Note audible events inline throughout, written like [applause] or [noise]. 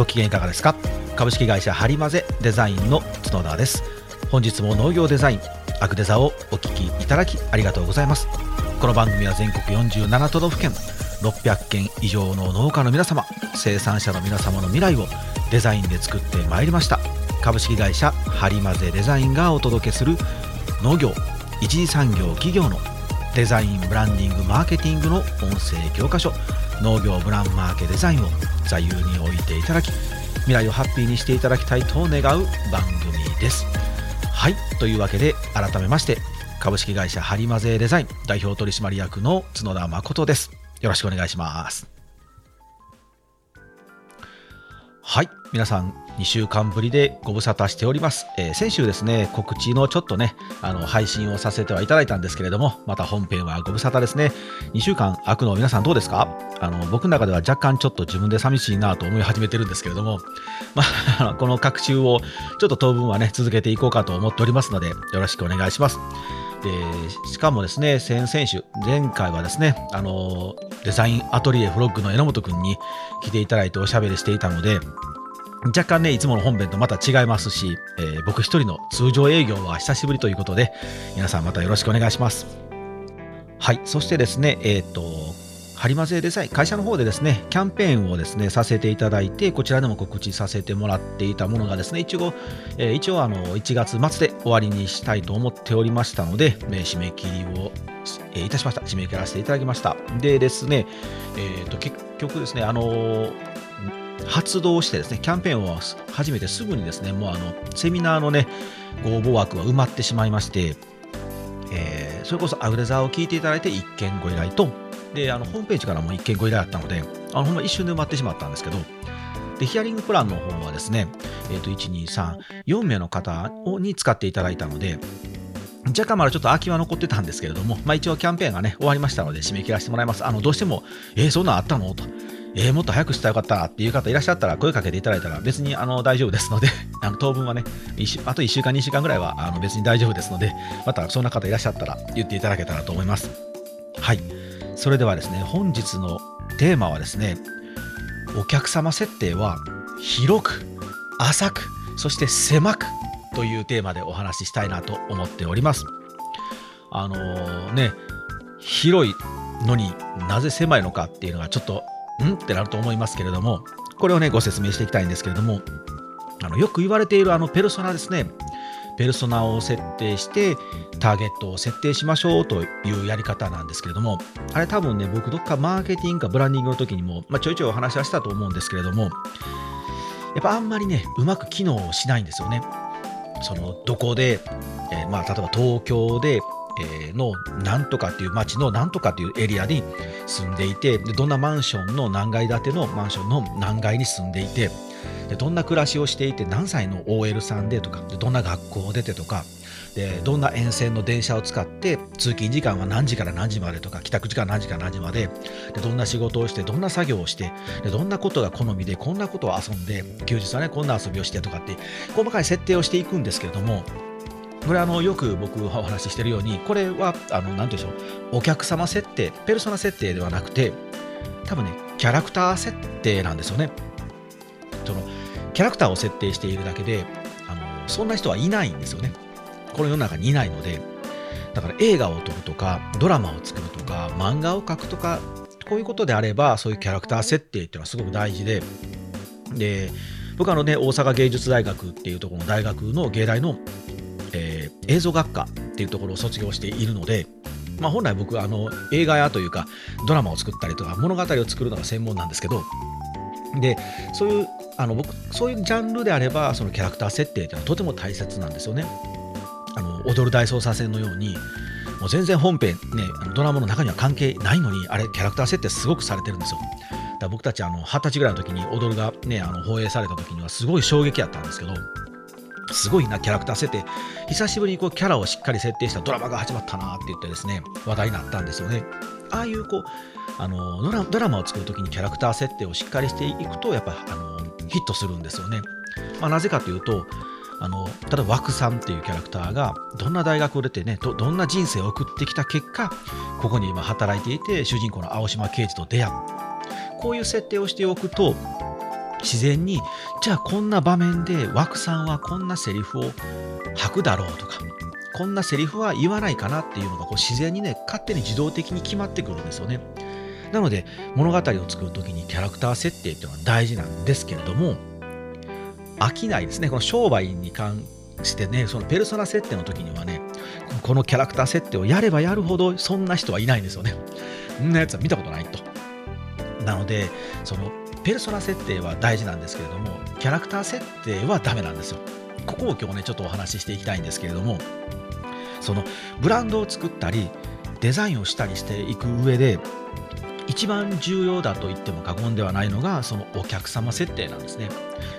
ご機嫌いかがですか？株式会社ハリマゼデザインの角田です。本日も農業デザインアクデザをお聞きいただきありがとうございます。この番組は全国47都道府県600件以上の農家の皆様生産者の皆様の未来をデザインで作ってまいりました。株式会社ハリマゼデザインがお届けする農業一次産業企業のデザインブランディングマーケティングの音声教科書農業ブランマーケデザインを座右に置いていただき未来をハッピーにしていただきたいと願う番組です。はいというわけで改めまして株式会社ハリマゼデザイン代表取締役の角田誠です。よろしくお願いします。はい皆さん2週間ぶりでご無沙汰しております、えー、先週ですね告知のちょっとねあの配信をさせてはいただいたんですけれどもまた本編はご無沙汰ですね。2週間空くの皆さんどうですか？あの僕の中では若干ちょっと自分で寂しいなと思い始めてるんですけれども、[laughs] まあ、[laughs] この各週をちょっと当分はね続けていこうかと思っておりますのでよろしくお願いします。でしかもですね先々週前回はですねあのデザインアトリエフロッグの榎本君に来ていただいておしゃべりしていたので若干ね、いつもの本編とまた違いますし、えー、僕一人の通常営業は久しぶりということで、皆さんまたよろしくお願いします。はい、そしてですね、えっ、ー、と、ハリマゼデザイン、会社の方でですね、キャンペーンをですね、させていただいて、こちらでも告知させてもらっていたものがですね、一応、えー、一応あの、1月末で終わりにしたいと思っておりましたので、えー、締め切りを、えー、いたしました。締め切らせていただきました。でですね、えっ、と、結局ですね、あの発動してですね、キャンペーンを始めてすぐにですね、もうあの、セミナーのね、ご応募枠は埋まってしまいまして、えー、それこそアグレザーを聞いていただいて1件ご依頼と、で、あの、ホームページからも1件ご依頼あったので、あの、ほんま一瞬で埋まってしまったんですけど、で、ヒアリングプランの方はですね、えっ、ー、と、1、2、3、4名の方に使っていただいたので、若干まだちょっと空きは残ってたんですけれども、まあ、一応キャンペーンがね、終わりましたので、締め切らせてもらいます。あの、どうしても、えー、そんなんあったの？と。えー、もっと早くしたらよかったっていう方いらっしゃったら声かけていただいたら別にあの大丈夫ですので [laughs] あの当分はねあと1週間2週間ぐらいはあの別に大丈夫ですのでまたそんな方いらっしゃったら言っていただけたらと思います。はい。それではですね本日のテーマはですねお客様設定は広く浅くそして狭くというテーマでお話ししたいなと思っております。あのー、ね広いのになぜ狭いのかっていうのがちょっとん？ってなると思いますけれども、これをね、ご説明していきたいんですけれども、あのよく言われているあのペルソナですね。ペルソナを設定してターゲットを設定しましょうというやり方なんですけれども、あれ多分ね、僕どっかマーケティングかブランディングの時にも、まあ、ちょいちょいお話はしたと思うんですけれども、やっぱあんまりね、うまく機能しないんですよね。そのどこで、えー、まあ例えば東京でのなんとかっていう町のなんとかっていうエリアに住んでいてでどんなマンションの何階建てのマンションの何階に住んでいてでどんな暮らしをしていて何歳の OL さんでとかでどんな学校を出てとかでどんな沿線の電車を使って通勤時間は何時から何時までとか帰宅時間何時から何時まででどんな仕事をしてどんな作業をしてでどんなことが好みでこんなことを遊んで休日はねこんな遊びをしてとかって細かい設定をしていくんですけれどもこれあのよく僕はお話ししてるようにこれはあの何て言うんでしょう。お客様設定ペルソナ設定ではなくて多分ねキャラクター設定なんですよね。そのキャラクターを設定しているだけであのそんな人はいないんですよね。この世の中にいないので。だから映画を撮るとかドラマを作るとか漫画を描くとかこういうことであればそういうキャラクター設定っていうのはすごく大事で。で僕あのね大阪芸術大学っていうところの大学の芸大の、映像学科っていうところを卒業しているので、まあ、本来僕はあの映画やというかドラマを作ったりとか物語を作るのが専門なんですけどでそういうあの僕そういうジャンルであればそのキャラクター設定っていうのはとても大切なんですよね。あの踊る大捜査線のようにもう全然本編ねドラマの中には関係ないのにあれキャラクター設定すごくされてるんですよ。だ僕たちあの二十歳ぐらいの時に踊るがねあの放映された時にはすごい衝撃やったんですけどすごいなキャラクター設定。久しぶりにこうキャラをしっかり設定したドラマが始まったなって言ってですね話題になったんですよね。ああいうこうあのドラマを作るときにキャラクター設定をしっかりしていくとやっぱあのヒットするんですよね、まあ、なぜかというとあの例えば枠さんっていうキャラクターがどんな大学を出てねどどんな人生を送ってきた結果ここに今働いていて主人公の青島刑事と出会う。こういう設定をしておくと自然にじゃあこんな場面で枠さんはこんなセリフを吐くだろうとかこんなセリフは言わないかなっていうのがこう自然にね勝手に自動的に決まってくるんですよね。なので物語を作る時にキャラクター設定っていうのは大事なんですけれども飽きないですねこの商売に関してねそのペルソナ設定の時にはねこのキャラクター設定をやればやるほどそんな人はいないんですよね。そんなやつは見たことないと。なのでそのペルソナ設定は大事なんですけれどもキャラクター設定はダメなんですよ。ここを今日ねちょっとお話ししていきたいんですけれどもそのブランドを作ったりデザインをしたりしていく上で一番重要だと言っても過言ではないのがそのお客様設定なんですね。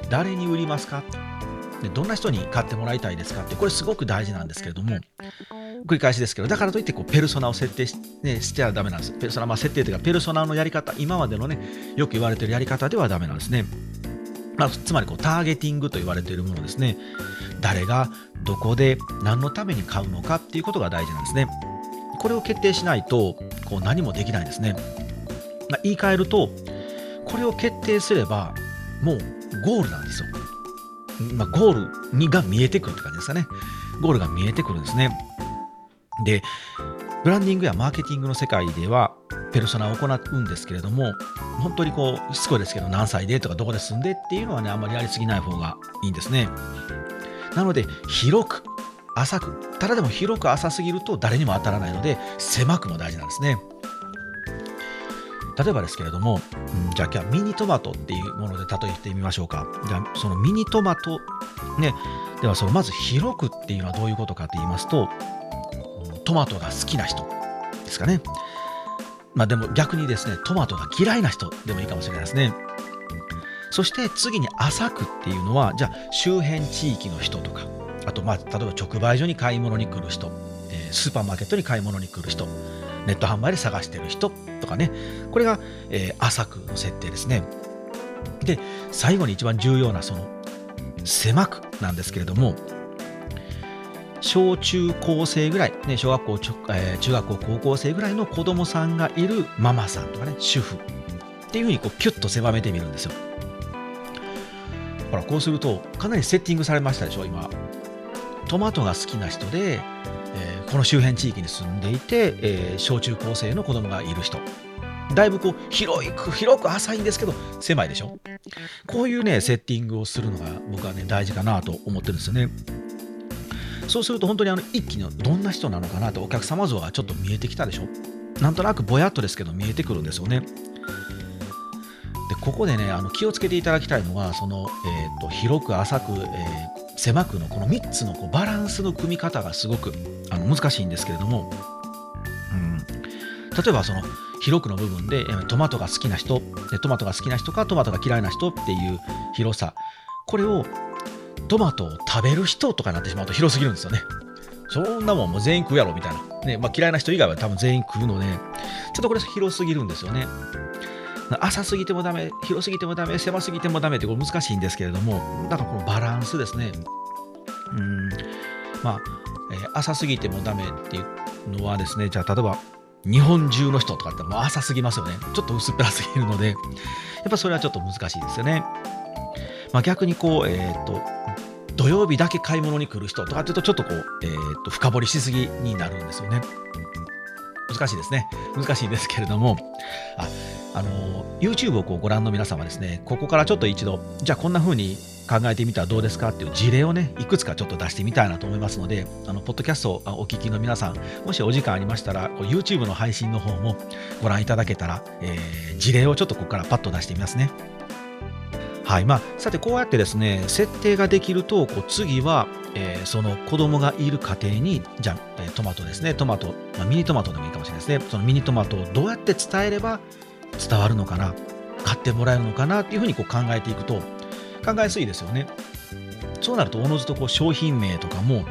誰に売りますか？でどんな人に買ってもらいたいですか？ってこれすごく大事なんですけれども繰り返しですけどだからといってこうペルソナを設定し,、ね、してはダメなんです。ペルソナ、まあ、設定というかペルソナのやり方今までのねよく言われてるやり方ではダメなんですね、まあ、つまりこうターゲティングと言われているものですね。誰がどこで何のために買うのかっていうことが大事なんですね。これを決定しないとこう何もできないんですね、まあ、言い換えるとこれを決定すればもうゴールなんですよ。まあ、ゴールにが見えてくるって感じですかね。ゴールが見えてくるんですね。で、ブランディングやマーケティングの世界では、ペルソナを行うんですけれども、本当にこう、しつこいですけど、何歳でとかどこで住んでっていうのはね、あんまりやりすぎない方がいいんですね。なので、広く、浅く、ただでも広く浅すぎると誰にも当たらないので、狭くも大事なんですね。例えばですけれども、うん、じゃあ今日はミニトマトっていうもので例えてみましょうか。じゃあそのミニトマト、ね、ではそのまず広くっていうのはどういうことかと言いますと、トマトが好きな人ですかね。まあでも逆にですね、トマトが嫌いな人でもいいかもしれないですね。そして次に浅くっていうのは、じゃあ周辺地域の人とか、あとまあ例えば直売所に買い物に来る人、え、スーパーマーケットに買い物に来る人、ネット販売で探してる人とかね、これが、えー、浅くの設定ですね。で、最後に一番重要なその狭くなんですけれども、小中高生ぐらい、ね、小学校、えー、中学校、高校生ぐらいの子供さんがいるママさんとかね、主婦っていうふうにこうピュッと狭めてみるんですよ。ほら、こうすると、かなりセッティングされましたでしょ、今。トマトが好きな人で、えー、この周辺地域に住んでいて、えー、小中高生の子供がいる人。だいぶこう広く広く浅いんですけど狭いでしょこういうねセッティングをするのが僕はね大事かなと思ってるんですよねそうすると本当にあの一気にどんな人なのかなとお客様像がちょっと見えてきたでしょ？なんとなくぼやっとですけど見えてくるんですよね。でここでねあの気をつけていただきたいのはその、えーと、広く浅く、えー、狭くのこの3つのこうバランスの組み方がすごくあの難しいんですけれども、うん、例えばその広くの部分でトマトが好きな人トマトが好きな人かトマトが嫌いな人っていう広さ。これをトマトを食べる人とかになってしまうと広すぎるんですよね。そんなもんもう全員食うやろみたいな、ねまあ、嫌いな人以外は多分全員食うのでちょっとこれ広すぎるんですよね。浅すぎてもダメ広すぎてもダメ狭すぎてもダメってこれ難しいんですけれどもだからこのバランスですね。うん。まあ、えー、浅すぎてもダメっていうのはですねじゃあ例えば日本中の人とかってもう浅すぎますよね。ちょっと薄っぺらすぎるので、やっぱそれはちょっと難しいですよね。まあ、逆にこう、えっ、ー、と、土曜日だけ買い物に来る人とかっていうと、ちょっとこう、えっ、ー、と、深掘りしすぎになるんですよね。難しいですね。難しいんですけれども、あ、あの、YouTube をこうご覧の皆様ですね、ここからちょっと一度、じゃあこんな風に考えてみたらどうですかっていう事例をね、いくつかちょっと出してみたいなと思いますので、あの、ポッドキャストをお聞きの皆さん、もしお時間ありましたら、YouTube の配信の方もご覧いただけたら、えー、事例をちょっとここからパッと出してみますね。はいまあ、さてこうやってですね設定ができるとこう次は、えー、その子供がいる家庭にじゃあ、え、トマトですねトマト、まあ、ミニトマトでもいいかもしれないですねそのミニトマトをどうやって伝えれば伝わるのかな買ってもらえるのかなっていうふうにこう考えていくと考えやすいですよね。そうなると、おのずとこう商品名とかも、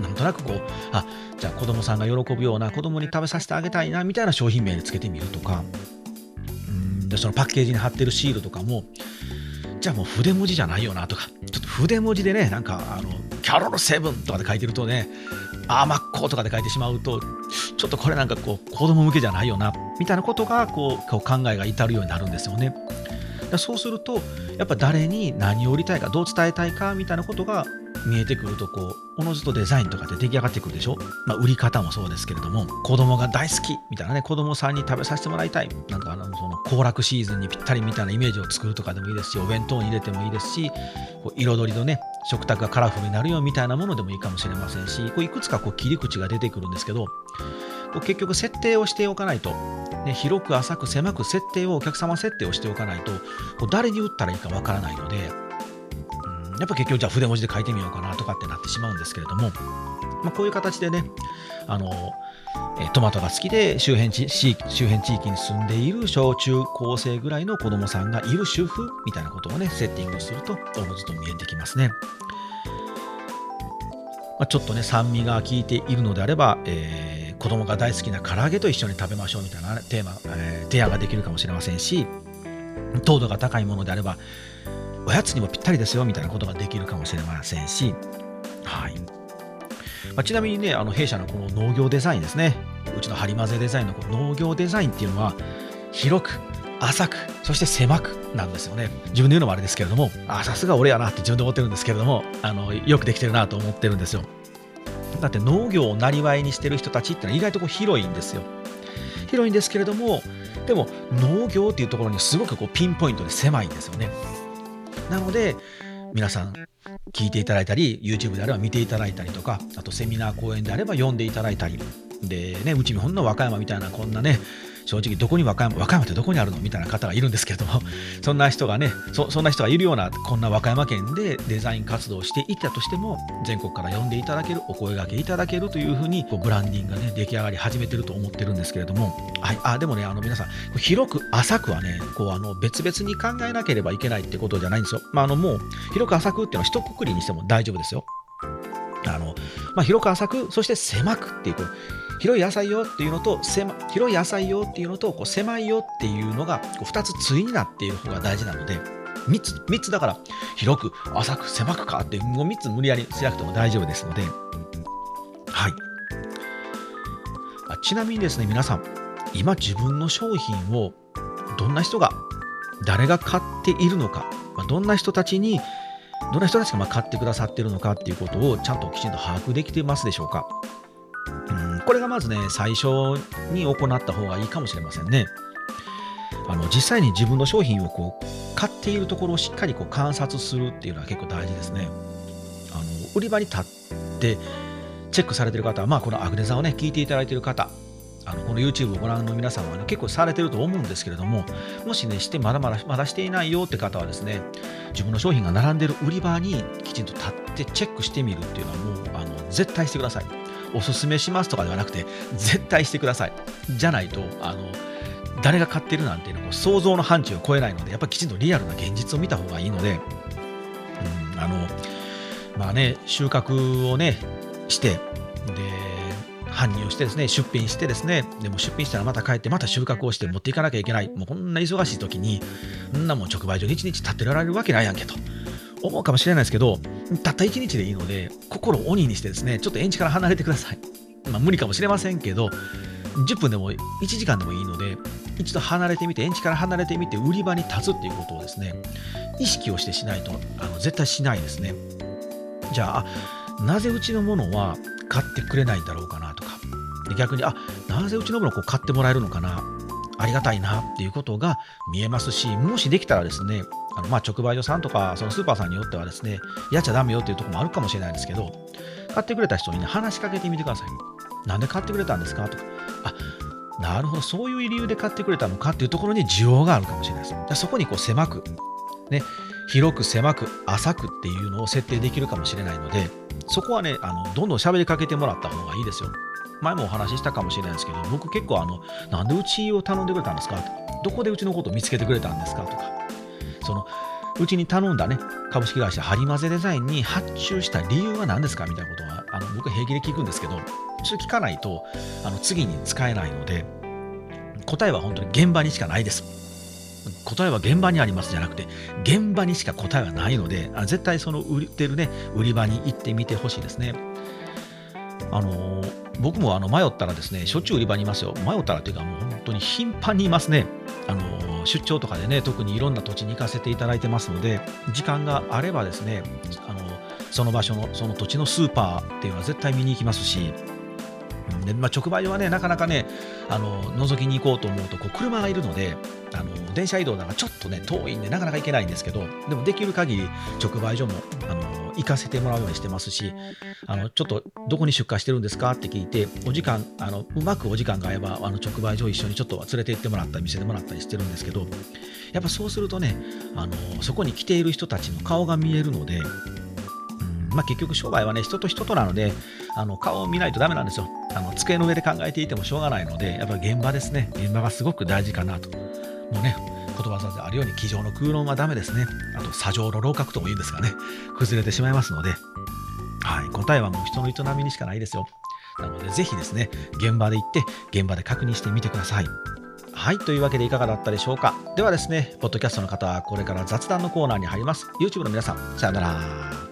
なんとなくこう、あじゃあ子供さんが喜ぶような、子供に食べさせてあげたいなみたいな商品名でつけてみるとか、うんでそのパッケージに貼ってるシールとかも、じゃあもう筆文字じゃないよなとか、ちょっと筆文字でね、なんか、あの、キャロルセブンとかで書いてるとね、あー真っ向とかで書いてしまうと、ちょっとこれなんかこう、子供向けじゃないよな、みたいなことが、こう、こう考えが至るようになるんですよね。そうするとやっぱ誰に何を売りたいかどう伝えたいかみたいなことが見えてくるとこうおのずとデザインとかって出来上がってくるでしょ、まあ、売り方もそうですけれども子供が大好きみたいなね子供さんに食べさせてもらいたい。なんかあのその行楽シーズンにぴったりみたいなイメージを作るとかでもいいですしお弁当に入れてもいいですしこう彩りのね食卓がカラフルになるよみたいなものでもいいかもしれませんしこういくつかこう切り口が出てくるんですけど結局設定をしておかないとね、広く浅く狭く設定をお客様設定をしておかないとこう誰に売ったらいいかわからないので、やっぱ結局じゃあ筆文字で書いてみようかなとかってなってしまうんですけれども、まあ、こういう形でねあのトマトが好きで周辺地周辺地域に住んでいる小中高生ぐらいの子供さんがいる主婦みたいなことをねセッティングするとおのずと見えてきますね。まあ、ちょっとね酸味が効いているのであれば、えー子供が大好きな唐揚げと一緒に食べましょうみたいなテーマ、えー、提案ができるかもしれませんし糖度が高いものであればおやつにもぴったりですよみたいなことができるかもしれませんし、はい。まあ、ちなみにねあの弊社のこの農業デザインですね。うちの張り混ぜデザインのこの農業デザインっていうのは広く浅くそして狭くなんですよね。自分で言うのもあれですけれどもあさすが俺やなって自分で思ってるんですけれどもあのよくできてるなと思ってるんですよ。だって農業をなりわいにしてる人たちってのは意外とこう広いんですよ。広いんですけれども、でも農業っていうところにすごくこうピンポイントで狭いんですよね。なので、皆さん聞いていただいたり、YouTube であれば見ていただいたりとか、あとセミナー講演であれば読んでいただいたり、でね、うちにほんの和歌山みたいなこんなね、正直どこに和歌山和歌山ってどこにあるの？みたいな方がいるんですけれどもそんな人がねそそんな人がいるようなこんな和歌山県でデザイン活動をしていたとしても全国から呼んでいただけるお声がけいただけるというふうにこうブランディングがね出来上がり始めてると思ってるんですけれども、はい、あでもねあの皆さん広く浅くはねこうあの別々に考えなければいけないってことじゃないんですよ。まあ、あのもう広く浅くっていうのは一括りにしても大丈夫ですよ。あのまあ、広く浅くそして狭くっていうこう広い野菜よっていうのと狭広い野菜よっていうのとこう狭いよっていうのがこう2つ対になっている方が大事なので3つ ,3 つだから広く浅く狭くかってもう3つ無理やりしなくても大丈夫ですので。はい。ちなみにですね皆さん今自分の商品をどんな人が誰が買っているのか、まあ、どんな人たちにどんな人たちがま買ってくださっているのかっていうことをちゃんときちんと把握できてますでしょうか？これがまずね、最初に行った方がいいかもしれませんね。あの実際に自分の商品をこう買っているところをしっかりこう観察するっていうのは結構大事ですね。あの売り場に立ってチェックされてる方は、まあ、このアグネザをね、聞いていただいている方、あのこの YouTube をご覧の皆さんは、ね、結構されてると思うんですけれども、もしね、してまだまだまだしていないよって方はですね、自分の商品が並んでる売り場にきちんと立ってチェックしてみるっていうのはもうあの絶対してください。おすすめしますとかではなくて、絶対してください。じゃないと、あの、誰が買ってるなんていうのも想像の範疇を超えないので、やっぱりきちんとリアルな現実を見た方がいいので、うん、あの、まあね、収穫をね、して、で、搬入してですね、出品してですね、でも出品したらまた帰って、また収穫をして持っていかなきゃいけない。もうこんな忙しい時に、そんなもん直売所に1日立ってられるわけないやんけと。思うかもしれないですけど、たった1日でいいので、心を鬼にしてですね、ちょっと園地から離れてください。まあ、無理かもしれませんけど、10分でも1時間でもいいので、一度離れてみて、園地から離れてみて、売り場に立つっていうことをですね、意識をしてしないと、あの絶対しないですね。じゃあ、なぜうちのものは買ってくれないんだろうかなとか、で逆に、あ、なぜうちのものをこう買ってもらえるのかな、ありがたいなっていうことが見えますし、もしできたらですね、あのまあ直売所さんとかそのスーパーさんによってはですね、やっちゃダメよっていうところもあるかもしれないですけど、買ってくれた人にね、話しかけてみてください。なんで買ってくれたんですかとか、あなるほど、そういう理由で買ってくれたのかっていうところに需要があるかもしれないです。そこにこう狭く、ね、広く狭く浅くっていうのを設定できるかもしれないので、そこはね、あのどんどん喋りかけてもらった方がいいですよ。前もお話ししたかもしれないですけど、僕結構あの、なんでうちを頼んでくれたんですかどこでうちのことを見つけてくれたんですかとか、そのうちに頼んだね株式会社ハリマゼデザインに発注した理由は何ですかみたいなことはあの僕平気で聞くんですけどそれ聞かないとあの次に使えないので答えは本当に現場にしかないです。答えは現場にありますじゃなくて現場にしか答えはないのであ絶対その売ってるね売り場に行ってみてほしいですね。あの僕もあの迷ったらですね、しょっちゅう売り場にいますよ。迷ったらというか、もう本当に頻繁にいますね。あの出張とかでね、特にいろんな土地に行かせていただいてますので、時間があればですね、あのその場所の、その土地のスーパーっていうのは絶対見に行きますし、でまあ、直売所はね、なかなかね、あの覗きに行こうと思うとこう車がいるのであの、電車移動だからちょっとね、遠いんで、なかなか行けないんですけど、でもできる限り直売所もあの行かせてもらうようにしてますし、あのちょっとどこに出荷してるんですかって聞いて、お時間、あのうまくお時間が合えば、あの直売所一緒にちょっと連れて行ってもらったり、見せてもらったりしてるんですけど、やっぱそうするとね、あのそこに来ている人たちの顔が見えるので、まあ、結局商売はね、人と人となので、あの顔を見ないとダメなんですよあの。机の上で考えていてもしょうがないので、やっぱり現場ですね。現場がすごく大事かなと。もうね、言葉さであるように、机上の空論はダメですね。あと、砂上の楼閣とも言うんですがね、崩れてしまいますので、はい、答えはもう人の営みにしかないですよ。なので、ぜひですね、現場で行って、現場で確認してみてください。はい。というわけでいかがだったでしょうか。ではですね、ポッドキャストの方はこれから雑談のコーナーに入ります。YouTube の皆さん、さよなら。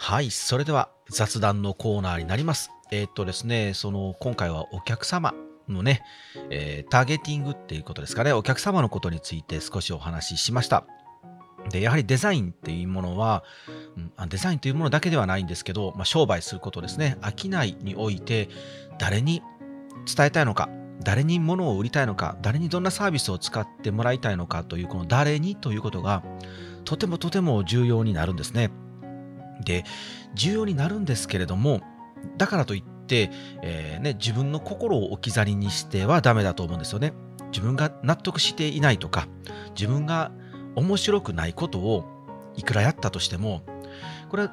はい、それでは雑談のコーナーになります。えー、っとですね、その今回はお客様のね、えー、ターゲティングっていうことですかね、お客様のことについて少しお話ししました。で、やはりデザインっていうものは、うん、デザインというものだけではないんですけど、まあ、商売することですね、商いにおいて誰に伝えたいのか、誰に物を売りたいのか、誰にどんなサービスを使ってもらいたいのかという、この誰にということが、とてもとても重要になるんですね。で重要になるんですけれどもだからといって、えー、ね、自分の心を置き去りにしてはダメだと思うんですよね。自分が納得していないとか自分が面白くないことをいくらやったとしてもこれは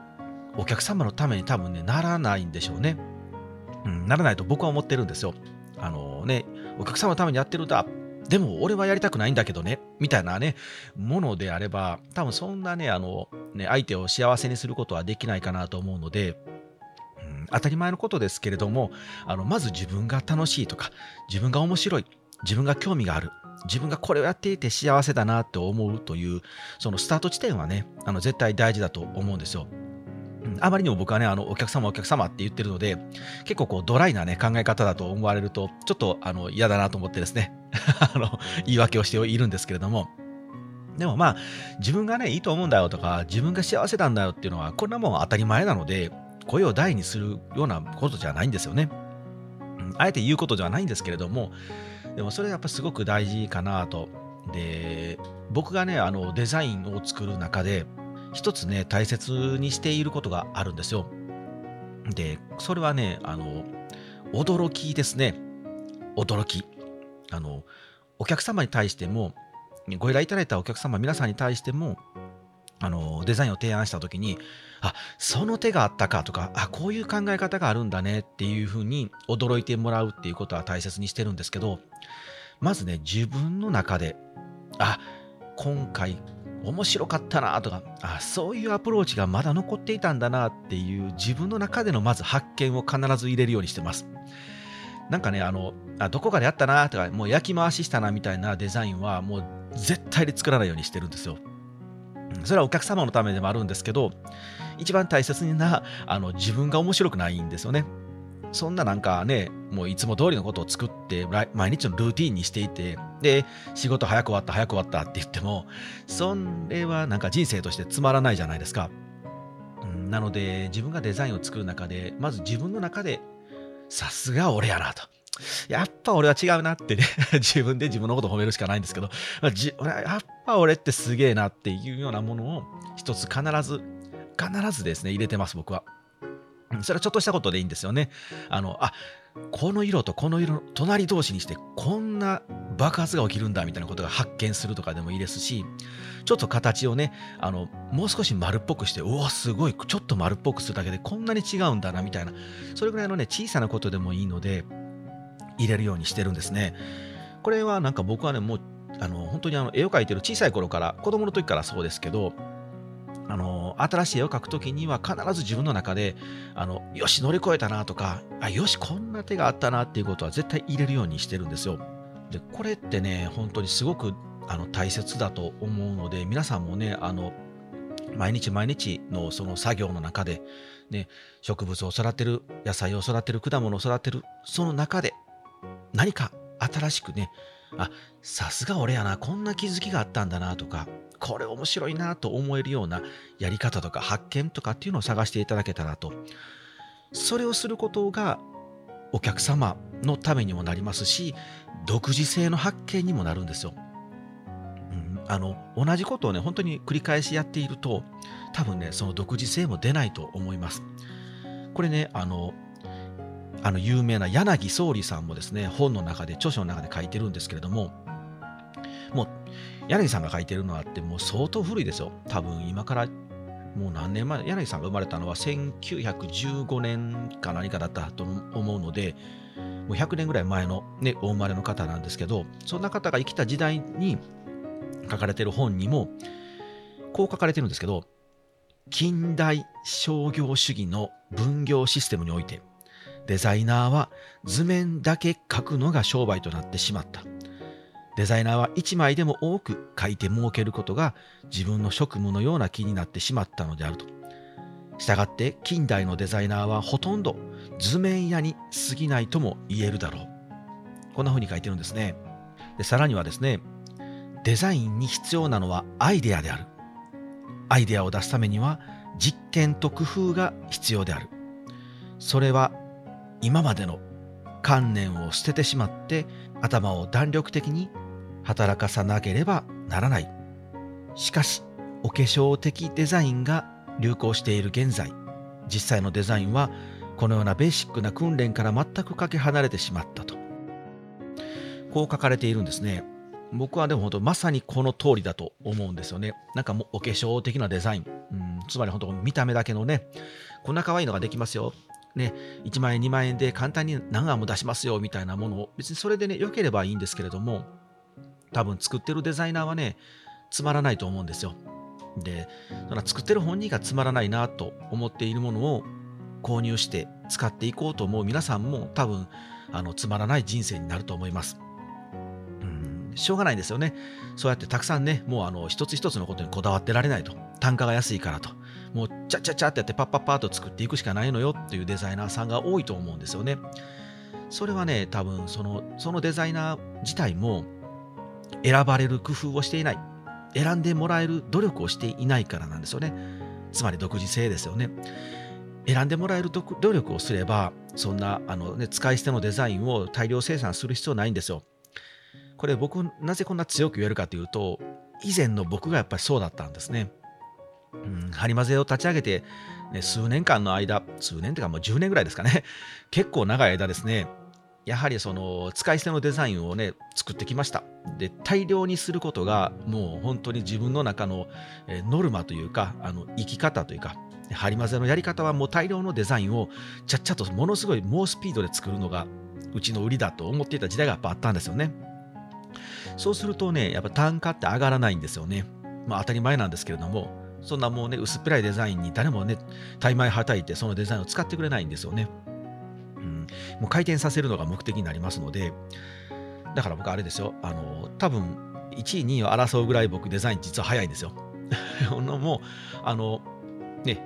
お客様のために多分ねならないんでしょうね。うん、ならないと僕は思ってるんですよ。あのねお客様のためにやってるんだでも俺はやりたくないんだけどね、みたいなね、ものであれば、多分そんなね、あの、ね、相手を幸せにすることはできないかなと思うので、うん、当たり前のことですけれども、あの、まず自分が楽しいとか、自分が面白い、自分が興味がある、自分がこれをやっていて幸せだなって思うという、そのスタート地点はね、あの絶対大事だと思うんですよ。あまりにも僕はね、あのお客様、お客様って言ってるので、結構こうドライな、ね、考え方だと思われると、ちょっとあの嫌だなと思ってですね [laughs] あの、言い訳をしているんですけれども、でもまあ、自分がね、いいと思うんだよとか、自分が幸せなんだよっていうのは、こんなもん当たり前なので、声を大にするようなことじゃないんですよね。あえて言うことではないんですけれども、でもそれやっぱすごく大事かなと。で、僕がね、あのデザインを作る中で、一つね、大切にしていることがあるんですよ。で、それはね、あの、驚きですね。驚き。あの、お客様に対しても、ご依頼いただいたお客様、皆さんに対しても、あの、デザインを提案したときに、あ、その手があったかとか、あ、こういう考え方があるんだねっていうふうに驚いてもらうっていうことは大切にしてるんですけど、まずね、自分の中で、あ、今回面白かったなとかあそういうアプローチがまだ残っていたんだなっていう自分の中でのまず発見を必ず入れるようにしてます。なんかね、あの、あどこかでやったなとか、もう焼き回ししたなみたいなデザインはもう絶対に作らないようにしてるんですよ。それはお客様のためでもあるんですけど、一番大切なあの自分が面白くないんですよね。そんななんかね、もういつも通りのことを作って、毎日のルーティンにしていて、で、仕事早く終わった、早く終わったって言っても、それはなんか人生としてつまらないじゃないですか。なので、自分がデザインを作る中で、まず自分の中で、さすが俺やなと。やっぱ俺は違うなってね [laughs] 自分で自分のこと褒めるしかないんですけど、やっぱ俺ってすげえなっていうようなものを一つ必ず、必ずですね、入れてます、僕は。それはちょっとしたことでいいんですよね。あの、あこの色とこの色の隣同士にしてこんな爆発が起きるんだみたいなことが発見するとかでもいいですし、ちょっと形をね、あの、もう少し丸っぽくして、うわ、すごい、ちょっと丸っぽくするだけでこんなに違うんだなみたいな、それぐらいのね、小さなことでもいいので、入れるようにしてるんですね。これはなんか僕はね、もう、あの、本当にあの絵を描いてる小さい頃から、子供の時からそうですけど、あの新しい絵を描くときには必ず自分の中であのよし乗り越えたなとかあよしこんな手があったなっていうことは絶対入れるようにしてるんですよ。でこれってね本当にすごくあの大切だと思うので皆さんもねあの毎日毎日のその作業の中でね、植物を育てる、野菜を育てる、果物を育てる、その中で何か新しくね、あ、さすが俺やな、こんな気づきがあったんだなとか、これ面白いなと思えるようなやり方とか発見とかっていうのを探していただけたらと。それをすることがお客様のためにもなりますし、独自性の発見にもなるんですよ。うん、あの同じことをね、本当に繰り返しやっていると、多分ね、その独自性も出ないと思います。これね、あの、あの有名な柳総理さんもですね、本の中で、著書の中で書いてるんですけれども、もう柳さんが書いてるのはってもう相当古いですよ。多分今からもう何年前、柳さんが生まれたのは1915年か何かだったと思うので、もう100年ぐらい前の、ね、お生まれの方なんですけど、そんな方が生きた時代に書かれてる本にも、こう書かれてるんですけど、近代商業主義の分業システムにおいて、デザイナーは図面だけ描くのが商売となってしまった。デザイナーは1枚でも多く書いて儲けることが自分の職務のような気になってしまったのであると。したがって近代のデザイナーはほとんど図面屋に過ぎないとも言えるだろう。こんな風に書いてるんですね。でさらにはですね、デザインに必要なのはアイデアである。アイデアを出すためには実験と工夫が必要である。それは今までの観念を捨ててしまって頭を弾力的に働かさなければならない。しかし、お化粧的デザインが流行している現在、実際のデザインはこのようなベーシックな訓練から全くかけ離れてしまったと。こう書かれているんですね。僕はでも本当まさにこの通りだと思うんですよね。なんかもうお化粧的なデザイン。うん、つまり本当見た目だけのね、こんな可愛いのができますよ。ね、1万円、2万円で簡単に何案も出しますよみたいなものを、別にそれでね、良ければいいんですけれども、多分作ってるデザイナーはね、つまらないと思うんですよ。で、その作ってる本人がつまらないなと思っているものを購入して使っていこうと思う皆さんも多分あのつまらない人生になると思います。うん、しょうがないんですよね。そうやってたくさんね、もうあの一つ一つのことにこだわってられないと。単価が安いからと。もうチャチャチャってやってパッパッパッと作っていくしかないのよっていうデザイナーさんが多いと思うんですよね。それはね、多分そのそのデザイナー自体も選ばれる工夫をしていない。選んでもらえる努力をしていないからなんですよね。つまり独自性ですよね。選んでもらえる努力をすればそんなあの、ね、使い捨てのデザインを大量生産する必要ないんですよ。これ僕なぜこんな強く言えるかというと以前の僕がやっぱりそうだったんですね。うん、ハリマゼを立ち上げて、ね、数年間の間、数年というかもう10年ぐらいですかね、結構長い間ですね、やはりその使い捨てのデザインをね作ってきました。で大量にすることがもう本当に自分の中のノルマというかあの生き方というか針混ぜのやり方はもう大量のデザインをちゃっちゃとものすごい猛スピードで作るのがうちの売りだと思っていた時代がやっぱあったんですよね。そうするとねやっぱ単価って上がらないんですよね。まあ当たり前なんですけれどもそんなもうね薄っぺらいデザインに誰もね大枚はたいてそのデザインを使ってくれないんですよね。もう回転させるのが目的になりますので、だから僕あれですよ、あの、多分1位、2位を争うぐらい僕デザイン実は早いんですよ。[laughs] もう、あの、ね、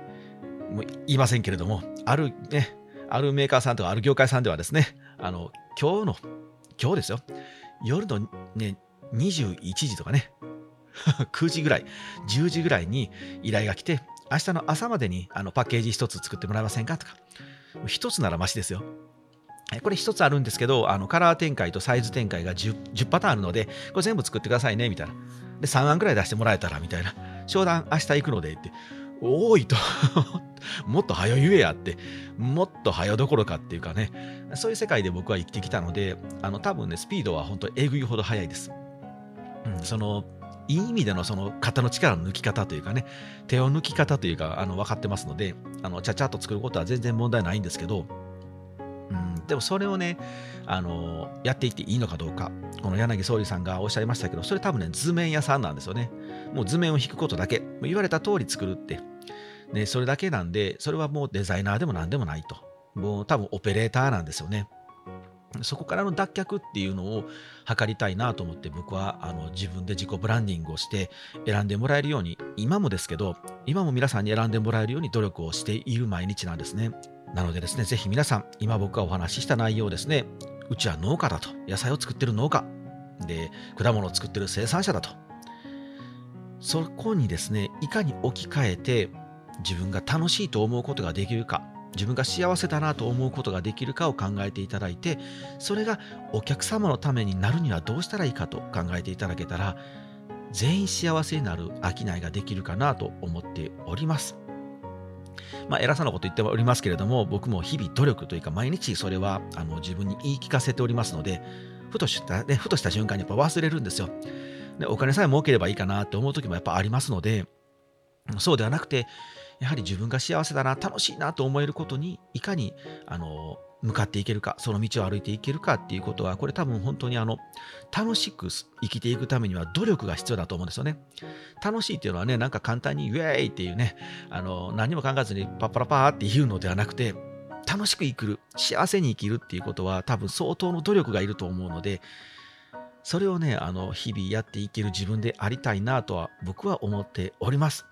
もう言いませんけれども、あるね、あるメーカーさんとかある業界さんではですね、あの、今日の、今日ですよ、夜のね、21時とかね、[laughs] 9時ぐらい、10時ぐらいに依頼が来て、明日の朝までにあのパッケージ1つ作ってもらえませんかとか、1つならましですよ。これ1つあるんですけど、あのカラー展開とサイズ展開が 10, 10パターンあるので、これ全部作ってくださいね、みたいな。で、3案くらい出してもらえたら、みたいな。商談明日行くので、って。多いと [laughs] もっと早言えやって、もっと早どころかっていうかね、そういう世界で僕は生きてきたので、あの多分ね、スピードは本当えぐいほど速いです。うん、その、いい意味でのその肩の力の抜き方というかね、手を抜き方というか、あの分かってますので、あのちゃちゃっと作ることは全然問題ないんですけど、うん、でもそれをね、あのやっていっていいのかどうか、この柳総理さんがおっしゃいましたけど、それ多分ね、図面屋さんなんですよね。もう図面を引くことだけ、言われた通り作るって、ね、それだけなんで、それはもうデザイナーでも何でもないと。もう多分オペレーターなんですよね。そこからの脱却っていうのを図りたいなと思って僕はあの自分で自己ブランディングをして選んでもらえるように今もですけど今も皆さんに選んでもらえるように努力をしている毎日なんですねなのでですねぜひ皆さん今僕がお話しした内容ですねうちは農家だと野菜を作ってる農家で果物を作ってる生産者だとそこにですねいかに置き換えて自分が楽しいと思うことができるか自分が幸せだなと思うことができるかを考えていただいてそれがお客様のためになるにはどうしたらいいかと考えていただけたら全員幸せになる商いができるかなと思っております。まあ、偉そうなこと言っておりますけれども僕も日々努力というか毎日それはあの自分に言い聞かせておりますのでふとした、ね、ふとした瞬間にやっぱ忘れるんですよ。でお金さえ儲ければいいかなって思う時もやっぱありますのでそうではなくてやはり自分が幸せだな楽しいなと思えることにいかにあの向かっていけるかその道を歩いていけるかっていうことはこれ多分本当にあの楽しく生きていくためには努力が必要だと思うんですよね。楽しいっていうのはねなんか簡単にイエーイっていうねあの何も考えずにパッパラパーって言うのではなくて楽しく生きる幸せに生きるっていうことは多分相当の努力がいると思うのでそれをねあの日々やっていける自分でありたいなとは僕は思っております。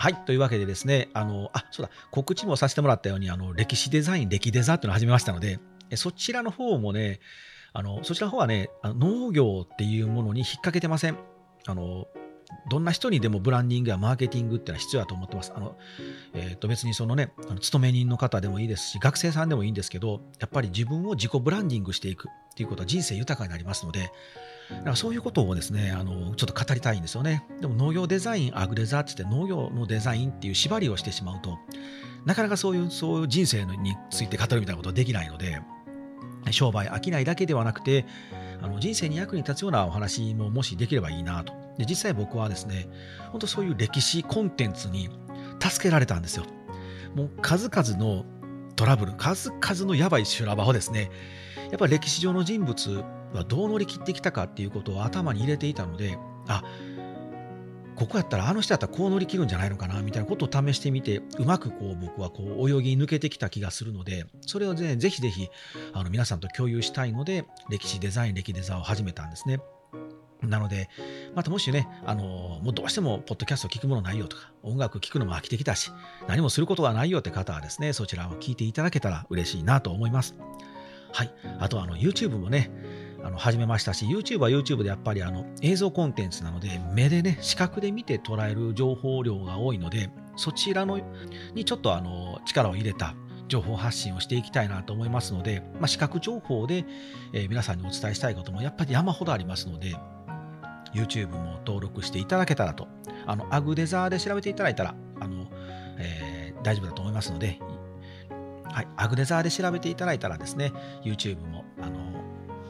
はい。というわけでですね、あの、あ、そうだ、告知もさせてもらったように、あの、歴史デザイン、歴デザっていうのを始めましたので、そちらの方もね、あの、そちらの方はね、農業っていうものに引っ掛けてません。あの、どんな人にでもブランディングやマーケティングっていうのは必要だと思ってます。あの、え、ー、と別にそのね、あの勤め人の方でもいいですし、学生さんでもいいんですけど、やっぱり自分を自己ブランディングしていくっていうことは人生豊かになりますので、だからそういうことをですね、あの、ちょっと語りたいんですよね。でも農業デザイン、アグデザーって言って農業のデザインっていう縛りをしてしまうと、なかなかそういう、そういう人生について語るみたいなことはできないので、商売、商いだけではなくて、あの人生に役に立つようなお話ももしできればいいなと。で実際僕はですね、本当そういう歴史コンテンツに助けられたんですよ。もう数々のトラブル、数々のやばい修羅場をですね、やっぱり歴史上の人物はどう乗り切ってきたかっていうことを頭に入れていたので、あここやったらあの人やったらこう乗り切るんじゃないのかなみたいなことを試してみてうまくこう僕はこう泳ぎ抜けてきた気がするのでそれを、ね、ぜひぜひあの皆さんと共有したいので歴史デザイン歴デザを始めたんですね。なので、またもしね、あのもうどうしてもポッドキャスト聞くものないよとか、音楽聞くのも飽きてきたし、何もすることがないよって方はですね、そちらを聞いていただけたら嬉しいなと思います。はい。あと、あの、YouTube もね、あの始めましたし、YouTube は YouTube でやっぱりあの映像コンテンツなので、目でね、視覚で見て捉える情報量が多いので、そちらのにちょっとあの力を入れた情報発信をしていきたいなと思いますので、まあ、視覚情報で、えー、皆さんにお伝えしたいこともやっぱり山ほどありますので、YouTube も登録していただけたらと、あのアグデザーで調べていただいたら、あのえー、大丈夫だと思いますので、はい、アグデザーで調べていただいたらですね、YouTube もあの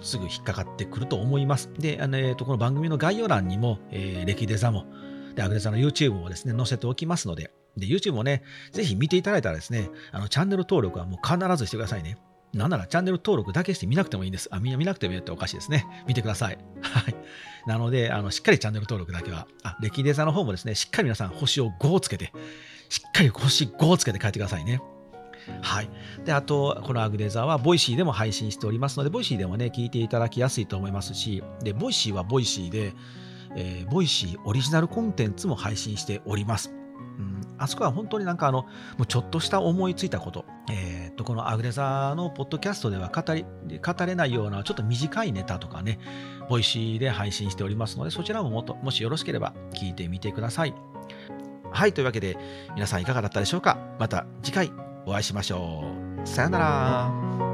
すぐ引っかかってくると思います。で、あのえー、とこの番組の概要欄にも、えー、歴デザも、で、アグデザの YouTube もですね、載せておきますので、で、YouTube もね、ぜひ見ていただいたらですね、あの、チャンネル登録はもう必ずしてくださいね。なんならチャンネル登録だけして見なくてもいいんです。あ、みんな見なくてもいいっておかしいですね。見てください。[laughs] はい。なので、あの、しっかりチャンネル登録だけは、あ、歴デザの方もですね、しっかり皆さん星を5をつけて、しっかり星5をつけて書いてくださいね。はい。で、あと、このアグデザーは、 Voicy でも配信しておりますので、 Voicy でもね、聞いていただきやすいと思いますし、で、 Voicy は Voicy で、えー、 Voicy オリジナルコンテンツも配信しております。うん、あそこは本当になんかあの、もうちょっとした思いついたこと、えー、っと、このアグレザーのポッドキャストでは語り、語れないようなちょっと短いネタとかね、 Voicy で配信しておりますので、そちらももっと、もしよろしければ聞いてみてください。はい、というわけで、皆さんいかがだったでしょうか？また次回お会いしましょう。さよなら。